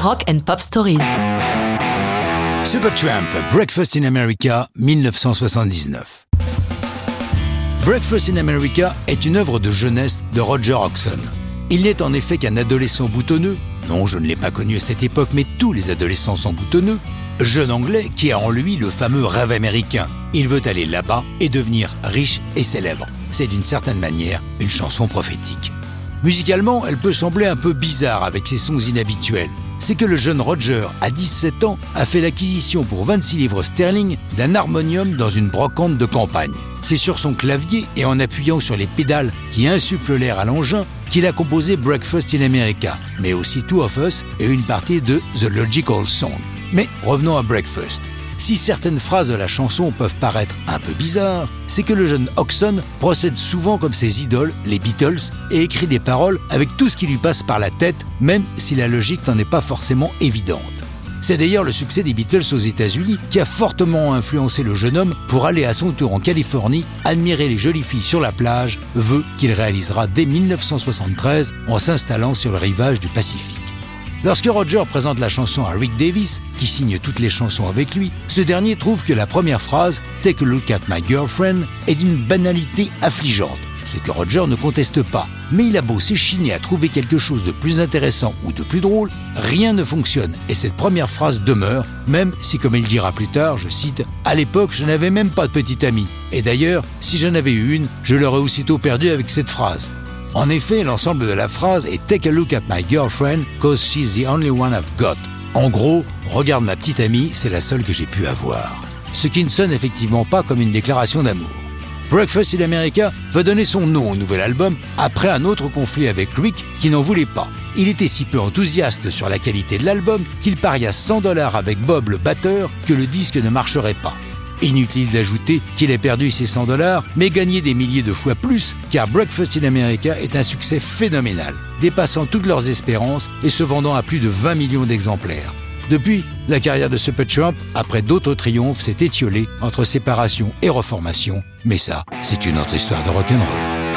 Rock and Pop Stories. Supertramp, Breakfast in America, 1979. Breakfast in America est une œuvre de jeunesse de Roger Hodgson. Il n'est en effet qu'un adolescent boutonneux, non je ne l'ai pas connu à cette époque mais tous les adolescents sont boutonneux, jeune anglais qui a en lui le fameux rêve américain. Il veut aller là-bas et devenir riche et célèbre. C'est d'une certaine manière une chanson prophétique. Musicalement, elle peut sembler un peu bizarre avec ses sons inhabituels. C'est que le jeune Roger, à 17 ans, a fait l'acquisition pour 26 livres sterling d'un harmonium dans une brocante de campagne. C'est sur son clavier et en appuyant sur les pédales qui insufflent l'air à l'engin qu'il a composé Breakfast in America, mais aussi Two of Us et une partie de The Logical Song. Mais revenons à Breakfast. Si certaines phrases de la chanson peuvent paraître un peu bizarres, c'est que le jeune Oxon procède souvent comme ses idoles, les Beatles, et écrit des paroles avec tout ce qui lui passe par la tête, même si la logique n'en est pas forcément évidente. C'est d'ailleurs le succès des Beatles aux États-Unis qui a fortement influencé le jeune homme pour aller à son tour en Californie admirer les jolies filles sur la plage, vœu qu'il réalisera dès 1973 en s'installant sur le rivage du Pacifique. Lorsque Roger présente la chanson à Rick Davis, qui signe toutes les chansons avec lui, ce dernier trouve que la première phrase, Take a look at my girlfriend, est d'une banalité affligeante, ce que Roger ne conteste pas. Mais il a beau s'échiner à trouver quelque chose de plus intéressant ou de plus drôle, rien ne fonctionne et cette première phrase demeure, même si, comme il dira plus tard, je cite, À l'époque, je n'avais même pas de petite amie. Et d'ailleurs, si j'en avais eu une, je l'aurais aussitôt perdue avec cette phrase. En effet, l'ensemble de la phrase est Take a look at my girlfriend, cause she's the only one I've got. En gros, regarde ma petite amie, c'est la seule que j'ai pu avoir. Ce qui ne sonne effectivement pas comme une déclaration d'amour. Breakfast in America va donner son nom au nouvel album après un autre conflit avec Rick qui n'en voulait pas. Il était si peu enthousiaste sur la qualité de l'album qu'il paria 100 dollars avec Bob le batteur que le disque ne marcherait pas. Inutile d'ajouter qu'il a perdu ses 100 dollars, mais gagné des milliers de fois plus, car Breakfast in America est un succès phénoménal, dépassant toutes leurs espérances et se vendant à plus de 20 millions d'exemplaires. Depuis, la carrière de Supertramp, après d'autres triomphes, s'est étiolée entre séparation et reformation, mais ça, c'est une autre histoire de rock'n'roll.